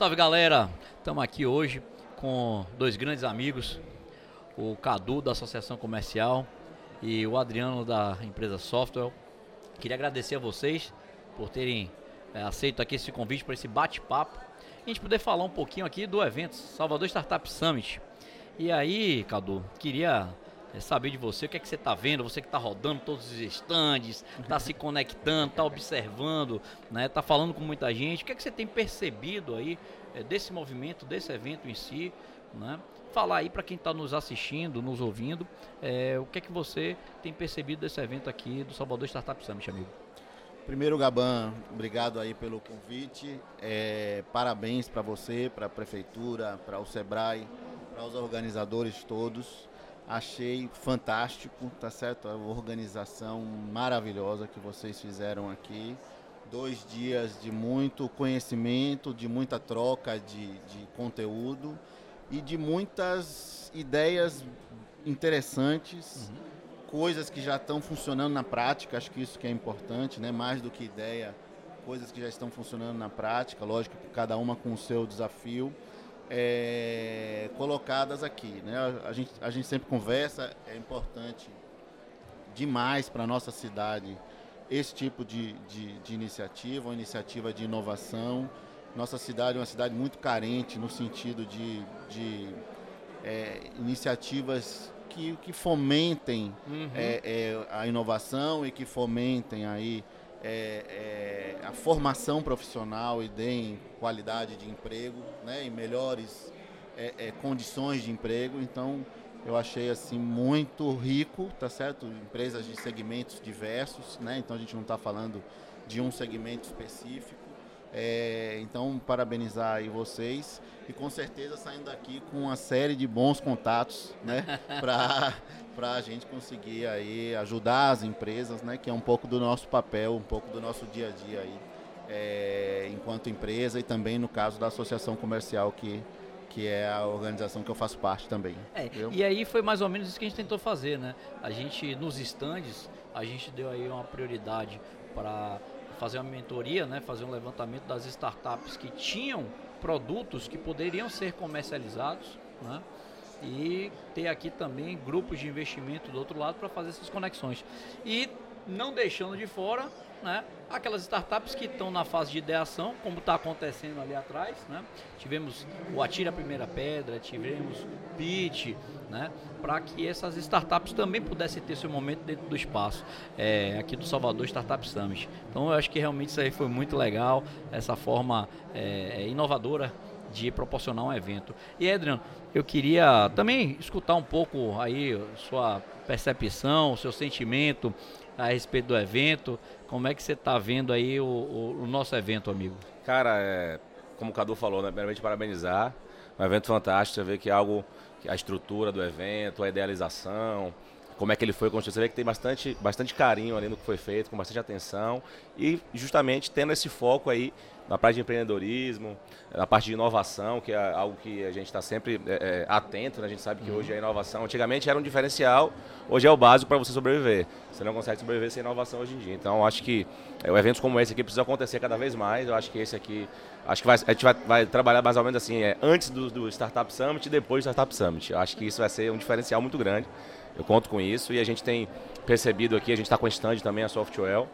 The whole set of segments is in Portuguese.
Salve galera, estamos aqui hoje com dois grandes amigos, o Cadu da Associação Comercial e o Adriano da empresa Software. Queria agradecer a vocês por terem é, aceito aqui esse convite para esse bate-papo. A gente poder falar um pouquinho aqui do evento Salvador Startup Summit. E aí, Cadu, queria é saber de você, o que é que você está vendo, você que está rodando todos os estandes, está se conectando, está observando, né, está falando com muita gente, o que é que você tem percebido aí é, desse movimento, desse evento em si, né? Falar aí para quem está nos assistindo, nos ouvindo, é, o que é que você tem percebido desse evento aqui do Salvador Startup Summit, amigo? Primeiro, Gaban, obrigado aí pelo convite. É, parabéns para você, para a prefeitura, para o Sebrae, para os organizadores todos. Achei fantástico, tá certo? A organização maravilhosa que vocês fizeram aqui. Dois dias de muito conhecimento, de muita troca de, de conteúdo e de muitas ideias interessantes, uhum. coisas que já estão funcionando na prática. Acho que isso que é importante, né? Mais do que ideia, coisas que já estão funcionando na prática. Lógico que cada uma com o seu desafio é, colocadas aqui. Né? A, gente, a gente sempre conversa, é importante demais para a nossa cidade esse tipo de, de, de, iniciativa, uma iniciativa de inovação. Nossa cidade é uma cidade muito carente no sentido de, de é, iniciativas que, que fomentem uhum. é, é, a inovação e que fomentem aí é, é, a formação profissional e deem qualidade de emprego, né, e melhores é, é, condições de emprego. Então, eu achei assim muito rico, tá certo? Empresas de segmentos diversos, né? Então a gente não está falando de um segmento específico. É, então, parabenizar aí vocês e com certeza saindo daqui com uma série de bons contatos, né, para a gente conseguir aí ajudar as empresas, né, que é um pouco do nosso papel, um pouco do nosso dia a dia aí, é, enquanto empresa e também no caso da associação comercial que que é a organização que eu faço parte também. É, e aí foi mais ou menos isso que a gente tentou fazer, né? A gente nos estandes, a gente deu aí uma prioridade para fazer uma mentoria, né, fazer um levantamento das startups que tinham produtos que poderiam ser comercializados, né, e ter aqui também grupos de investimento do outro lado para fazer essas conexões. E não deixando de fora né, aquelas startups que estão na fase de ideação, como está acontecendo ali atrás. Né? Tivemos o Atira a Primeira Pedra, tivemos o Pitch, né, para que essas startups também pudessem ter seu momento dentro do espaço, é, aqui do Salvador Startup Summit. Então eu acho que realmente isso aí foi muito legal, essa forma é, inovadora de proporcionar um evento. E Adriano, eu queria também escutar um pouco aí sua percepção, seu sentimento a respeito do evento. Como é que você está vendo aí o, o, o, nosso evento, amigo? Cara, é, como o Cadu falou, né, primeiramente parabenizar. Um evento fantástico, você vê que é algo, a estrutura do evento, a idealização, como é que ele foi construído. Você vê que tem bastante, bastante carinho ali no que foi feito, com bastante atenção e justamente tendo esse foco aí na parte de empreendedorismo, na parte de inovação, que é algo que a gente está sempre é, é, atento, né? a gente sabe que hoje a inovação, antigamente era um diferencial, hoje é o básico para você sobreviver. Você não consegue sobreviver sem inovação hoje em dia. Então, acho que é, eventos como esse aqui precisa acontecer cada vez mais. Eu acho que esse aqui, acho que vai, a gente vai, vai trabalhar mais ou menos assim, é, antes do, do Startup Summit e depois do Startup Summit. Eu acho que isso vai ser um diferencial muito grande. Eu conto com isso e a gente tem percebido aqui, a gente está com a também, a Software.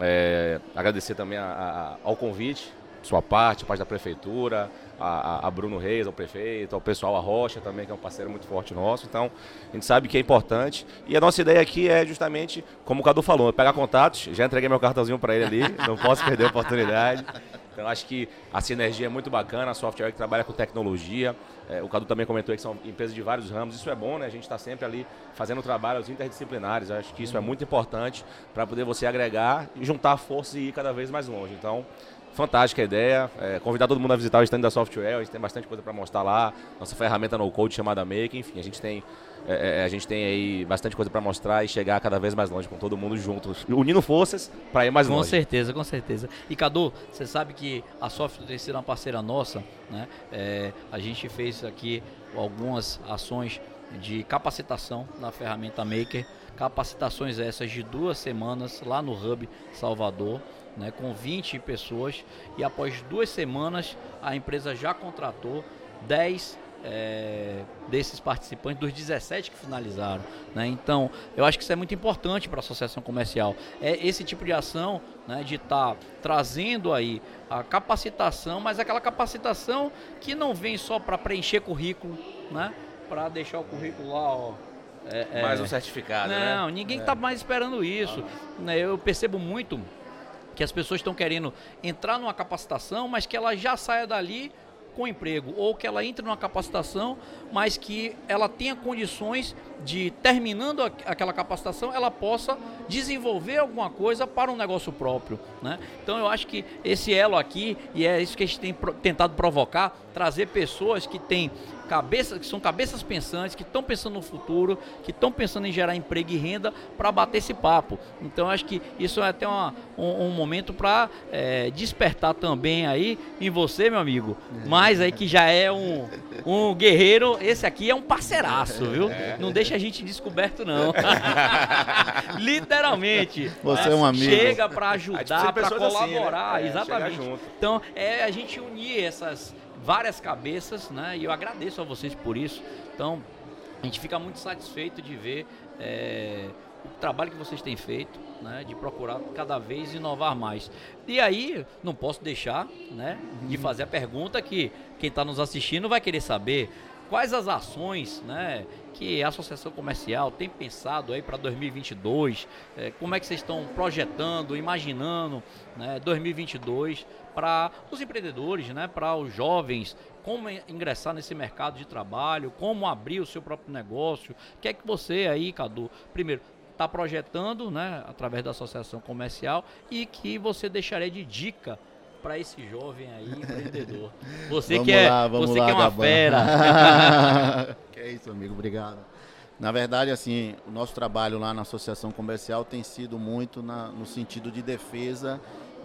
É, agradecer também a, a, ao convite, sua parte, a parte da prefeitura, a, a, Bruno Reis, ao prefeito, ao pessoal, a Rocha também, que é um parceiro muito forte nosso. Então, a gente sabe que é importante. E a nossa ideia aqui é justamente, como o Cadu falou, pegar contatos. Já entreguei meu cartãozinho para ele ali, não posso perder a oportunidade. Então, acho que a sinergia é muito bacana, a software que trabalha com tecnologia. É, o Cadu também comentou que são empresas de vários ramos. Isso é bom, né? A gente está sempre ali fazendo trabalhos interdisciplinares. Acho que isso é muito importante para poder você agregar e juntar forças e ir cada vez mais longe. Então, fantástica a ideia. É, convidar todo mundo a visitar o stand da Software. A gente tem bastante coisa para mostrar lá. Nossa ferramenta no code chamada Make. Enfim, a gente tem é, é, a gente tem aí bastante coisa para mostrar e chegar cada vez mais longe com todo mundo juntos, unindo forças para ir mais com longe. Com certeza, com certeza. E Cadu, você sabe que a Software tem sido uma parceira nossa, né? É, a gente fez aqui algumas ações de capacitação na ferramenta Maker, capacitações essas de duas semanas lá no Hub Salvador. Né, com 20 pessoas e após duas semanas a empresa já contratou 10 é, desses participantes, dos 17 que finalizaram. Né? Então, eu acho que isso é muito importante para a associação comercial. É esse tipo de ação né, de estar tá trazendo aí a capacitação, mas aquela capacitação que não vem só para preencher currículo, né? para deixar o currículo lá, ó, é, mais um certificado, né? Não, né? ninguém está é. mais esperando isso. Ah. Eu percebo muito que as pessoas estão querendo entrar numa capacitação, mas que ela já saia dali com emprego, ou que ela entre numa capacitação, mas que ela tenha condições de, terminando aquela capacitação, ela possa desenvolver alguma coisa para um negócio próprio. Né? Então eu acho que esse elo aqui, e é isso que a gente tem tentado provocar, trazer pessoas que têm cabeças, que são cabeças pensantes, que estão pensando no futuro, que estão pensando em gerar emprego e renda para bater esse papo. Então acho que isso é até uma, um, um, momento para é, despertar também aí em você, meu amigo. Mas aí que já é um, um guerreiro, esse aqui é um parceiraço, viu? É. Não deixa a gente descoberto, não. Literalmente. Você é um amigo. Chega para ajudar, para colaborar, assim, né? é, exatamente. Então é a gente unir essas várias cabeças, né? E eu agradeço a vocês por isso. Então, a gente fica muito satisfeito de ver é, o trabalho que vocês têm feito, né? De procurar cada vez inovar mais. E aí, não posso deixar, né? De fazer a pergunta que quem está nos assistindo vai querer saber quais as ações, né? Que a Associação Comercial tem pensado aí para 2022? É, como é que vocês estão projetando, imaginando, né? 2022 para os empreendedores, né, para os jovens, como ingressar nesse mercado de trabalho, como abrir o seu próprio negócio. O que é que você aí, Cadu, primeiro, está projetando, né, através da associação comercial e que você deixaria de dica para esse jovem aí empreendedor. Você vamos que é, lá, você lá, que é uma fera. que é isso, amigo, obrigado. Na verdade, assim, o nosso trabalho lá na associação comercial tem sido muito na, no sentido de defesa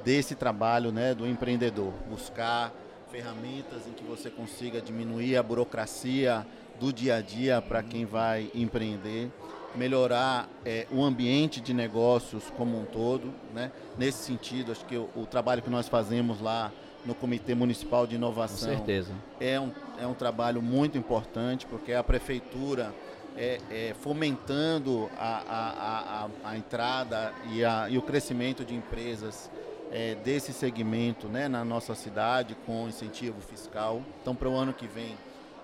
desse trabalho né, do empreendedor. Buscar ferramentas em que você consiga diminuir a burocracia do dia a dia para quem vai empreender, melhorar é, o ambiente de negócios como um todo. Né? Nesse sentido, acho que o, o trabalho que nós fazemos lá no Comitê Municipal de Inovação É, um, é um trabalho muito importante, porque a prefeitura é, é, fomentando a, a, a, a entrada e, e o crescimento de empresas é, desse segmento né, na nossa cidade com incentivo fiscal. Então, para o ano que vem,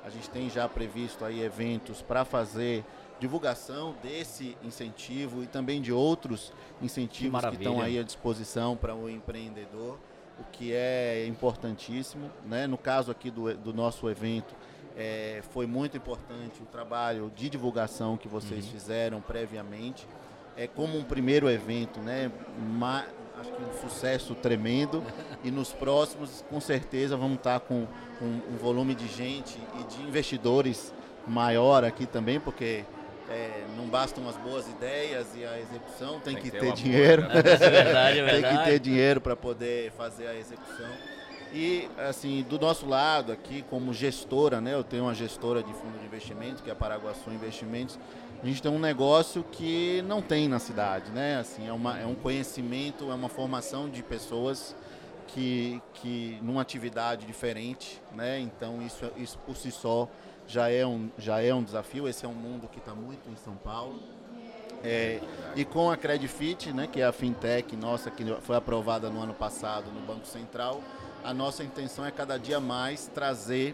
a gente tem já previsto aí eventos para fazer divulgação desse incentivo e também de outros incentivos que, que estão aí à disposição para o empreendedor, o que é importantíssimo. Né? No caso aqui do, do nosso evento, é, foi muito importante o trabalho de divulgação que vocês uhum. fizeram previamente. É como um primeiro evento, né? Ma acho que um sucesso tremendo. E nos próximos, com certeza, vamos estar com um, um volume de gente e de investidores maior aqui também, porque é, não bastam as boas ideias e a execução, tem, tem que, que, ter, ter dinheiro. Boa, né? é verdade, é verdade. tem que ter dinheiro para poder fazer a execução. E, assim, do nosso lado aqui, como gestora, né, eu tenho uma gestora de fundo de investimento, que é a Paraguaçu Investimentos, a gente tem um negócio que não tem na cidade, né? Assim, é, uma, é um conhecimento, é uma formação de pessoas que, que numa atividade diferente, né? Então isso, isso por si só já é um, já é um desafio. Esse é um mundo que está muito em São Paulo. É, e com a Credifit, né, que é a fintech nossa que foi aprovada no ano passado no Banco Central, a nossa intenção é cada dia mais trazer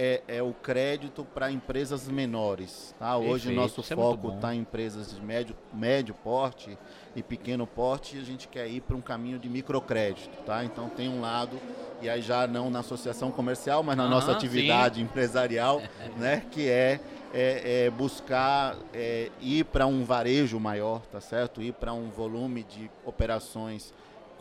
é, é o crédito para empresas menores. Tá? Hoje o nosso é foco está é em empresas de médio, médio porte e pequeno porte e a gente quer ir para um caminho de microcrédito. Tá? Então tem um lado, e aí já não na associação comercial, mas na uhum, nossa atividade sim. empresarial, né? que é, é, é buscar é, ir para um varejo maior, tá certo? Ir para um volume de operações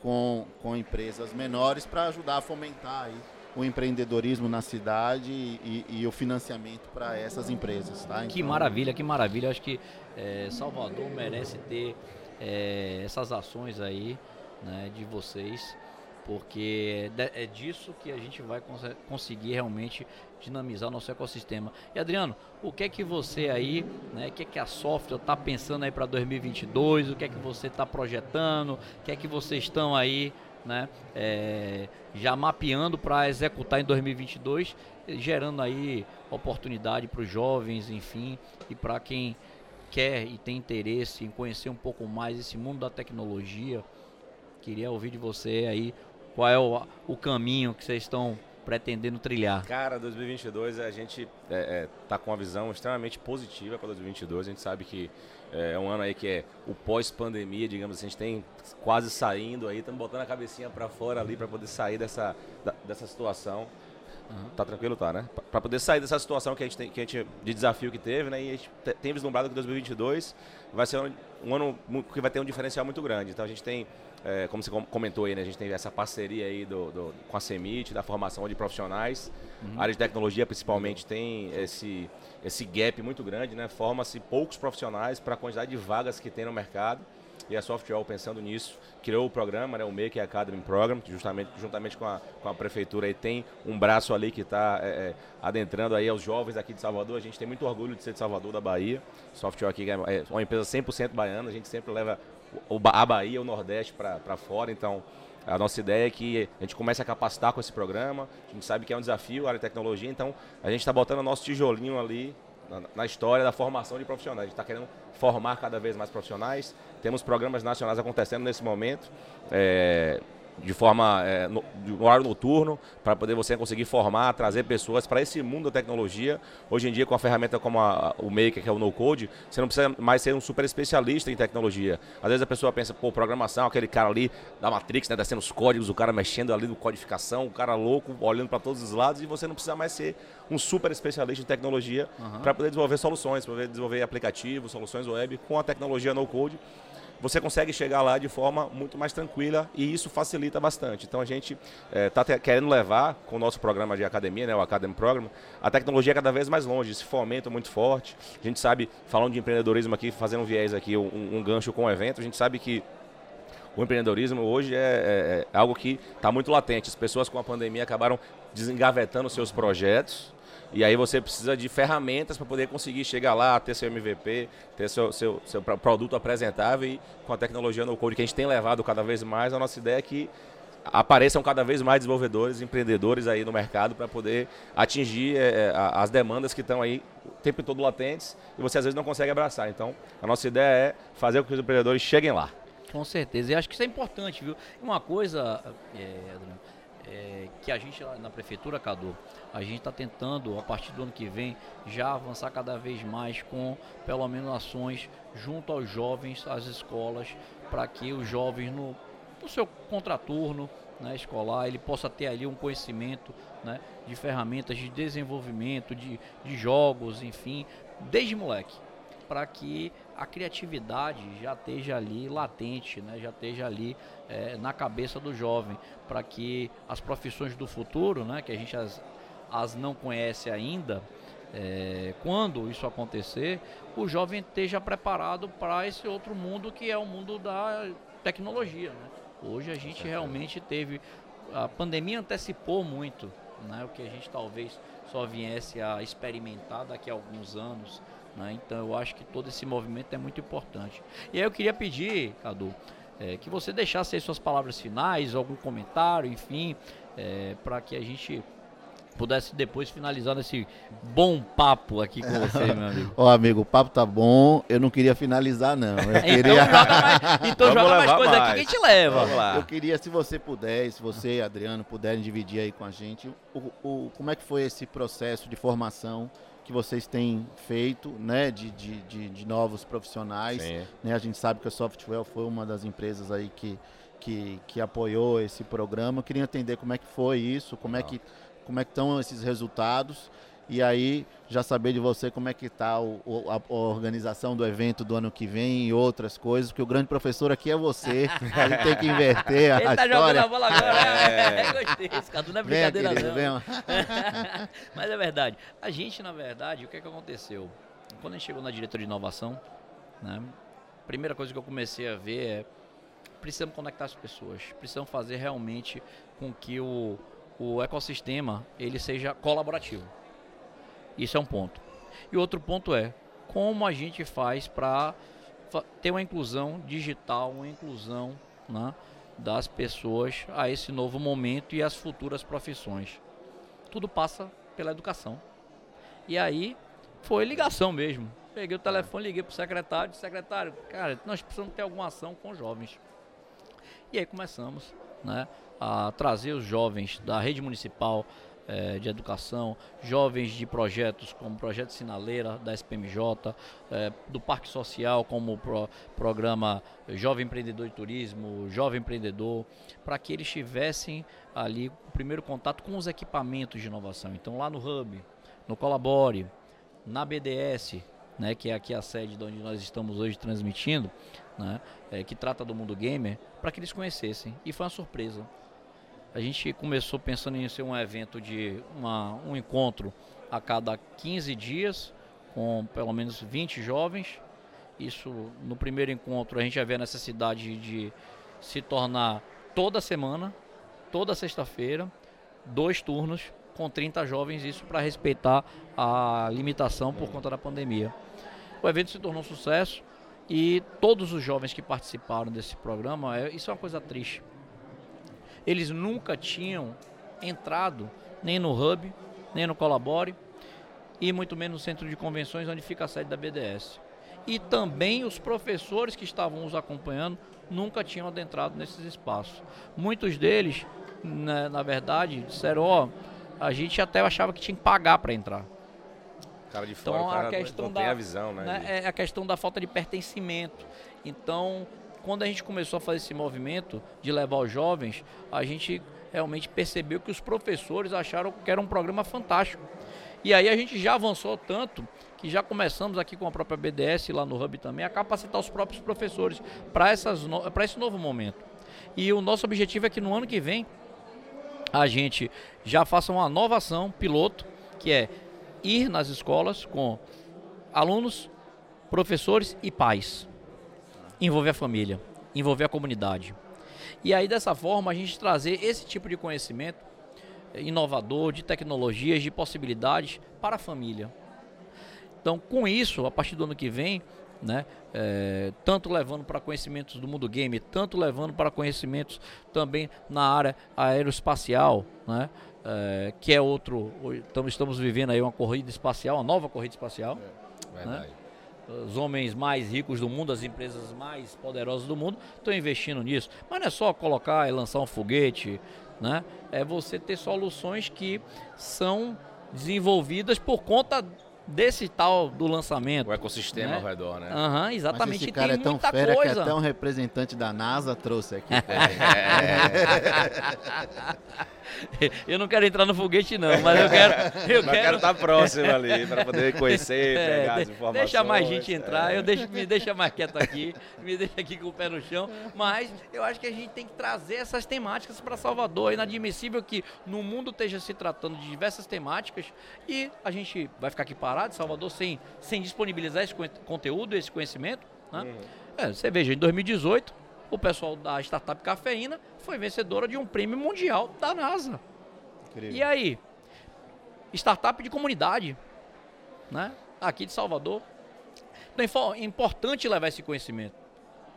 com, com empresas menores para ajudar a fomentar aí o empreendedorismo na cidade e, e o financiamento para essas empresas. Tá? Que então, maravilha, que maravilha. Acho que é, Salvador merece ter é, essas ações aí né, de vocês, porque é, é disso que a gente vai cons conseguir realmente dinamizar o nosso ecossistema. E Adriano, o que é que você aí, né, o que é que a software está pensando aí para 2022, o que é que você está projetando, o que é que vocês estão aí né? É, já mapeando para executar em 2022, gerando aí oportunidade para os jovens, enfim, e para quem quer e tem interesse em conhecer um pouco mais esse mundo da tecnologia. Queria ouvir de você aí qual é o, o caminho que vocês estão pretendendo trilhar? Cara, 2022 a gente é, é, tá com uma visão extremamente positiva para 2022. A gente sabe que é, é um ano aí que é o pós-pandemia, digamos assim, a gente tem quase saindo aí, estamos botando a cabecinha para fora ali para poder sair dessa, dessa situação. Uhum. Tá tranquilo, tá, né? Para poder sair dessa situação que a gente tem, que a gente, de desafio que teve, né? E a gente tem vislumbrado que 2022 vai ser um, um ano que vai ter um diferencial muito grande. Então a gente tem é, como você comentou aí, né, a gente tem essa parceria aí do, do com a CEMIT, da formação de profissionais. Uhum. A área de tecnologia, principalmente, tem esse, esse gap muito grande, né? Forma-se poucos profissionais para a quantidade de vagas que tem no mercado. E a Software, pensando nisso, criou o programa, né, o Make Academy Program, que justamente, juntamente com a, com a prefeitura, aí, tem um braço ali que está é, é, adentrando aí aos jovens aqui de Salvador. A gente tem muito orgulho de ser de Salvador, da Bahia. Software aqui é, é uma empresa 100% baiana, a gente sempre leva a Bahia, o Nordeste para fora. Então, a nossa ideia é que a gente comece a capacitar com esse programa. A gente sabe que é um desafio, a área de tecnologia, então a gente está botando o nosso tijolinho ali na, na, história da formação de profissionais. A gente está querendo formar cada vez mais profissionais. Temos programas nacionais acontecendo nesse momento. É, de forma é, no, no, horário noturno, para poder você conseguir formar, trazer pessoas para esse mundo da tecnologia. Hoje em dia, com a ferramenta como a, o Maker, que é o No Code, você não precisa mais ser um super especialista em tecnologia. Às vezes a pessoa pensa, pô, programação, aquele cara ali da Matrix, né, descendo os códigos, o cara mexendo ali no codificação, o cara louco, olhando para todos os lados, e você não precisa mais ser um super especialista em tecnologia uhum. para poder desenvolver soluções, para poder desenvolver aplicativos, soluções web com a tecnologia No Code você consegue chegar lá de forma muito mais tranquila e isso facilita bastante. Então a gente está eh, é, querendo levar com o nosso programa de academia, né, o Academy Program, a tecnologia cada vez mais longe, esse fomento muito forte. A gente sabe, falando de empreendedorismo aqui, fazendo um viés aqui, um, um gancho com o evento, a gente sabe que o empreendedorismo hoje é, é, é algo que está muito latente. As pessoas com a pandemia acabaram desengavetando seus projetos e aí você precisa de ferramentas para poder conseguir chegar lá, ter seu MVP, ter seu, seu, seu produto apresentável e com a tecnologia no code que a gente tem levado cada vez mais, a nossa ideia é que apareçam cada vez mais desenvolvedores, empreendedores aí no mercado para poder atingir é, as demandas que estão aí o tempo todo latentes e você às vezes não consegue abraçar. Então, a nossa ideia é fazer com que os empreendedores cheguem lá. Com certeza. E acho que isso é importante, viu? Uma coisa, é, é, que a gente na prefeitura, Cadu, a gente está tentando, a partir do ano que vem, já avançar cada vez mais com, pelo menos, ações junto aos jovens, às escolas, para que os jovens, no, no seu contraturno né, escolar, ele possa ter ali um conhecimento né, de ferramentas de desenvolvimento, de, de jogos, enfim, desde moleque, para que a criatividade já esteja ali latente, né, já esteja ali é, na cabeça do jovem, para que as profissões do futuro, né, que a gente as, as não conhece ainda, é, quando isso acontecer, o jovem esteja preparado para esse outro mundo que é o mundo da tecnologia. Né? Hoje a gente realmente teve. A pandemia antecipou muito né, o que a gente talvez só viesse a experimentar daqui a alguns anos. Né? Então eu acho que todo esse movimento é muito importante. E aí eu queria pedir, Cadu, é, que você deixasse aí suas palavras finais, algum comentário, enfim, é, para que a gente pudesse depois finalizar nesse bom papo aqui com você, meu amigo. Ó, oh, amigo, o papo tá bom. Eu não queria finalizar, não. Eu então queria... então joga mais, então joga mais coisa mais. aqui que a gente leva. Vamos lá. Eu queria, se você puder, se você, Adriano, puderem dividir aí com a gente, o, o, como é que foi esse processo de formação que vocês têm feito, né, de, de, de, de novos profissionais. Né? A gente sabe que a Software foi uma das empresas aí que, que, que apoiou esse programa. Eu queria entender como é que foi isso, como é que como é que estão esses resultados e aí já saber de você como é que está a, a, organização do evento do ano que vem e outras coisas, porque o grande professor aqui é você, a gente tem que inverter a Ele tá história. jogando a bola agora, é. gostei, esse cara não é brincadeira vem, querido, não. Mas é verdade, a gente na verdade, o que é que aconteceu? Quando a gente chegou na diretoria de inovação, né, a primeira coisa que eu comecei a ver é precisamos conectar as pessoas, precisamos fazer realmente com que o o ecossistema ele seja colaborativo. Isso é um ponto. E outro ponto é como a gente faz para ter uma inclusão digital, uma inclusão né, das pessoas a esse novo momento e as futuras profissões. Tudo passa pela educação. E aí foi ligação mesmo. Peguei o telefone, liguei para o secretário, disse, secretário, cara, nós precisamos ter alguma ação com os jovens. E aí começamos né, a trazer os jovens da rede municipal eh, de educação, jovens de projetos como Projeto Sinaleira da SPMJ, eh, do Parque Social como o pro, programa Jovem Empreendedor de Turismo, Jovem Empreendedor, para que eles tivessem ali o primeiro contato com os equipamentos de inovação. Então lá no Hub, no Colabore, na BDS, né, que é aqui a sede de onde nós estamos hoje transmitindo, né, é, que trata do mundo gamer, para que eles conhecessem. E foi uma surpresa. A gente começou pensando em ser um evento de uma, um encontro a cada 15 dias, com pelo menos 20 jovens. Isso, no primeiro encontro, a gente já vê a necessidade de se tornar toda semana, toda sexta-feira, dois turnos, com 30 jovens, isso para respeitar a limitação por conta da pandemia. O evento se tornou um sucesso e todos os jovens que participaram desse programa, é, isso é uma coisa triste. Eles nunca tinham entrado nem no Hub, nem no Colabore e muito menos no centro de convenções onde fica a sede da BDS. E também os professores que estavam os acompanhando nunca tinham adentrado nesses espaços. Muitos deles, né, na verdade, disseram: Ó, oh, a gente até achava que tinha que pagar para entrar cara de fora, então, a questão da, a visão, né? né é a questão da falta de pertencimento. Então, quando a gente começou a fazer esse movimento de levar os jovens, a gente realmente percebeu que os professores acharam que era um programa fantástico. E aí a gente já avançou tanto que já começamos aqui com a própria BDS lá no Hub também a capacitar os próprios professores para esse novo momento. E o nosso objetivo é que no ano que vem a gente já faça uma nova ação piloto, que é ir nas escolas com alunos, professores e pais. Envolver a família, envolver a comunidade. E aí dessa forma a gente trazer esse tipo de conhecimento inovador, de tecnologias, de possibilidades para a família. Então, com isso, a partir do ano que vem, né, é, tanto levando para conhecimentos do mundo game, tanto levando para conhecimentos também na área aeroespacial, né, é, que é outro. Estamos, estamos vivendo aí uma corrida espacial, uma nova corrida espacial. É, né? Os homens mais ricos do mundo, as empresas mais poderosas do mundo estão investindo nisso. Mas não é só colocar e lançar um foguete, né? É você ter soluções que são desenvolvidas por conta desse tal do lançamento. O ecossistema né? ao redor, né? Aham, uhum, exatamente. Mas esse cara é tão fera coisa. que até um representante da NASA trouxe aqui. eu não quero entrar no foguete não, mas eu quero... Eu mas quero estar próximo ali, para poder conhecer, é, pegar as informações. Deixa mais gente entrar, é. eu deixo, me deixa mais quieto aqui, me deixa aqui com o pé no chão, mas eu acho que a gente tem que trazer essas temáticas para Salvador. É inadmissível que no mundo esteja se tratando de diversas temáticas e a gente vai ficar aqui parado de Salvador sem, sem disponibilizar esse conteúdo, esse conhecimento. Né? Uhum. É, você veja, em 2018, o pessoal da startup Cafeína foi vencedora de um prêmio mundial da NASA. Incrível. E aí? Startup de comunidade, né? aqui de Salvador. Então é importante levar esse conhecimento.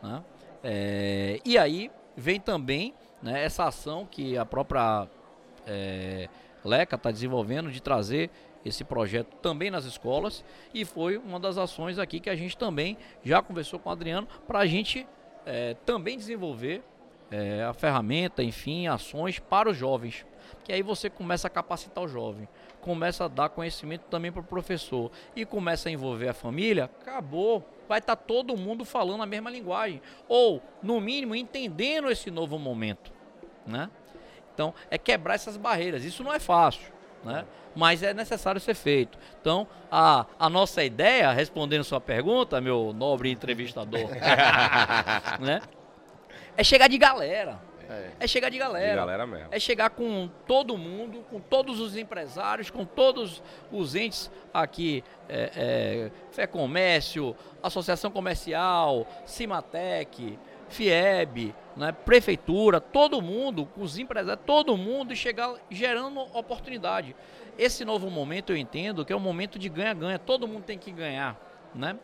Né? É, e aí vem também né, essa ação que a própria é, Leca está desenvolvendo de trazer esse projeto também nas escolas e foi uma das ações aqui que a gente também já conversou com o Adriano para a gente é, também desenvolver é, a ferramenta, enfim, ações para os jovens. Que aí você começa a capacitar o jovem, começa a dar conhecimento também para o professor e começa a envolver a família, acabou. Vai estar tá todo mundo falando a mesma linguagem. Ou, no mínimo, entendendo esse novo momento. Né? Então, é quebrar essas barreiras. Isso não é fácil. Né? mas é necessário ser feito. Então, a, a nossa ideia, respondendo sua pergunta, meu nobre entrevistador, né? É chegar de galera. É. é chegar de galera. De galera mesmo. É chegar com todo mundo, com todos os empresários, com todos os entes aqui, é, é, Fé Comércio, Associação Comercial, Cimatec, FIEB, né, prefeitura, todo mundo, os empresários, todo mundo chegar gerando oportunidade. Esse novo momento eu entendo que é um momento de ganha-ganha, todo mundo tem que ganhar, né?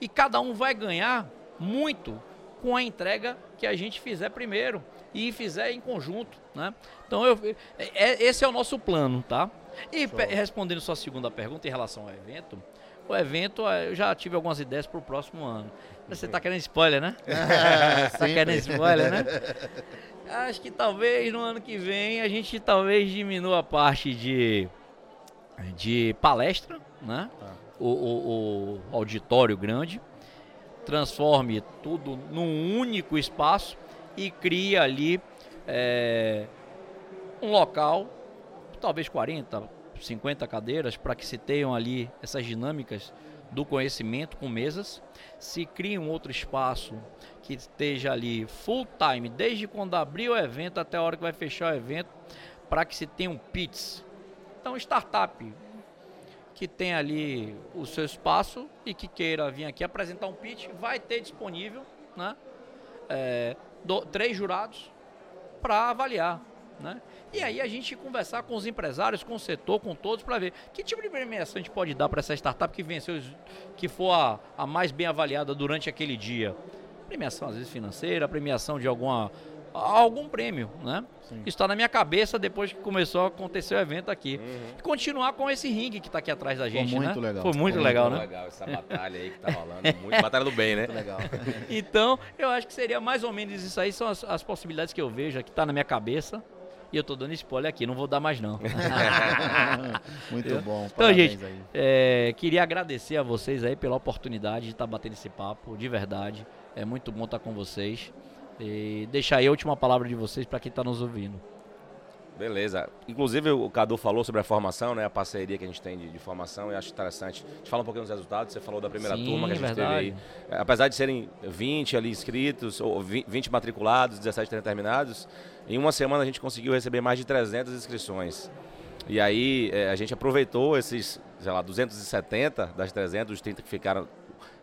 E cada um vai ganhar muito com a entrega que a gente fizer primeiro. e fizer em conjunto, né? Então eu, é, é, esse é o nosso plano, tá? E respondendo sua segunda pergunta em relação ao evento, o evento é, eu já tive algumas ideias para o próximo ano. Você tá querendo spoiler, né? tá Sempre. querendo spoiler, né? Acho que talvez no ano que vem a gente talvez diminua a parte de, de palestra, né? Tá. O, o- o auditório grande, transforme tudo num único espaço e crie ali é, um local, talvez 40, 50 cadeiras, para que se tenham ali essas dinâmicas do conhecimento com mesas. Se crie um outro espaço que esteja ali full time, desde quando abrir o evento até a hora que vai fechar o evento, para que se tenha um PITS. Então, startup que tem ali o seu espaço e que queira vir aqui apresentar um pitch, vai ter disponível, né? É, do- três jurados para avaliar, né? E aí a gente conversar com os empresários, com o setor, com todos, para ver que tipo de premiação a gente pode dar para essa startup que venceu, que for a, a mais bem avaliada durante aquele dia. Premiação, às vezes financeira, premiação de alguma algum prêmio, né? Sim. Isso está na minha cabeça depois que começou a acontecer o evento aqui. E continuar com esse ringue que está aqui atrás da gente, muito né? legal. Foi muito Ficou legal, Muito né? legal essa batalha aí que tá rolando. Muito batalha do bem, né? Muito legal. Então, eu acho que seria mais ou menos isso aí, são as, as possibilidades que eu vejo, que está na minha cabeça. E eu tô dando spoiler aqui, não vou dar mais não. Muito bom. Então, gente, aí. É, queria agradecer a vocês aí pela oportunidade de estar batendo esse papo, de verdade. É muito bom estar com vocês. E deixar aí a última palavra de vocês para quem está nos ouvindo. Beleza. Inclusive o Cadu falou sobre a formação, né? A parceria que a gente tem de, de formação, eu acho interessante. A gente fala um pouquinho dos resultados, você falou da primeira Sim, turma que a gente verdade. teve aí. É, Apesar de serem 20 ali inscritos, ou vi- 20 matriculados, 17 terminados, em uma semana a gente conseguiu receber mais de 300 inscrições. E aí é, a gente aproveitou esses, sei lá, 270 das 300, os 30 que ficaram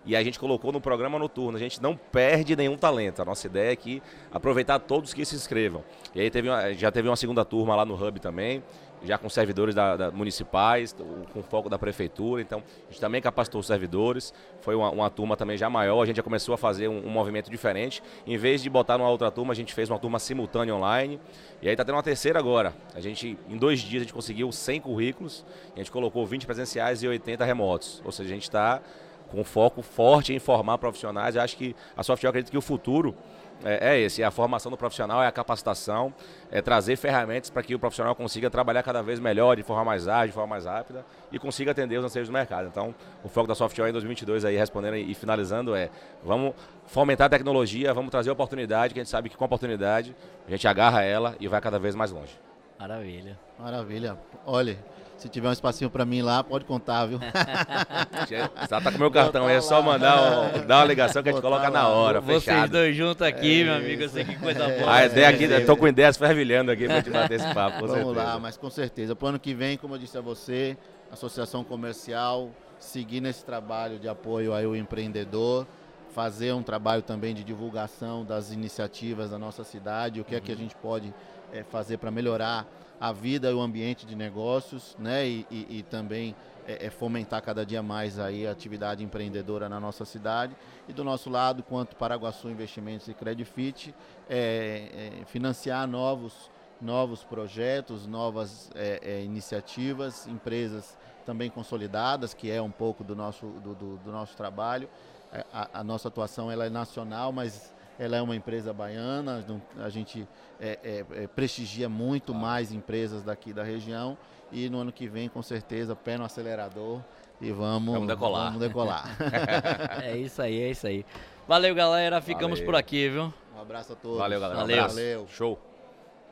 e a gente colocou no programa noturno. A gente não perde nenhum talento. A nossa ideia é que aproveitar todos que se inscrevam. E aí teve uma- já teve uma segunda turma lá no Hub também, já com servidores da, da- municipais, com foco da prefeitura. Então, a gente também capacitou os servidores. Foi uma, uma turma também já maior. A gente já começou a fazer um, um movimento diferente. Em vez de botar numa outra turma, a gente fez uma turma simultânea online. E aí está tendo uma terceira agora. A gente, em dois dias, a gente conseguiu 100 currículos. A gente colocou 20 presenciais e 80 remotos. Ou seja, a gente está com foco forte em formar profissionais. Eu acho que a Software acredita que o futuro é, é esse, é a formação do profissional, é a capacitação, é trazer ferramentas para que o profissional consiga trabalhar cada vez melhor, de forma mais ágil, de forma mais rápida e consiga atender os anseios do mercado. Então, o foco da Software em 2022 aí respondendo e finalizando é, vamos fomentar a tecnologia, vamos trazer oportunidade, que a gente sabe que com oportunidade a gente agarra ela e vai cada vez mais longe. Maravilha. Maravilha. Olha, se tiver um espacinho pra mim lá, pode contar, viu? Já tá com o meu cartão aí, é só mandar um- dar uma ligação que a gente coloca na lá. hora, Vocês fechado. dois juntos aqui, É meu amigo, eu sei que coisa boa. A ideia aqui, É, eu tô com ideias fervilhando aqui pra te bater esse papo, com Vamos certeza. lá, mas com certeza. Pro ano que vem, como eu disse a você, Associação Comercial, seguir nesse trabalho de apoio aí ao empreendedor, fazer um trabalho também de divulgação das iniciativas da nossa cidade, o que é que a gente pode eh, fazer para melhorar a vida e o ambiente de negócios, né? E, e- e também eh, eh, fomentar cada dia mais aí a atividade empreendedora na nossa cidade. E do nosso lado, quanto Paraguaçu Investimentos e Credifit, eh, financiar novos novos projetos, novas iniciativas, empresas também consolidadas, que é um pouco do nosso, do, do- do nosso trabalho. A, a nossa atuação ela é nacional, mas ela é uma empresa baiana, a gente eh, eh, eh, prestigia muito mais empresas daqui da região e no ano que vem, com certeza, pé no acelerador e vamos, Vamos decolar. Vamos decolar. É isso aí, é isso aí. Valeu, galera. Ficamos Valeu. por aqui, viu? um abraço a todos. Valeu, galera. Um Valeu. abraço. Valeu. Show.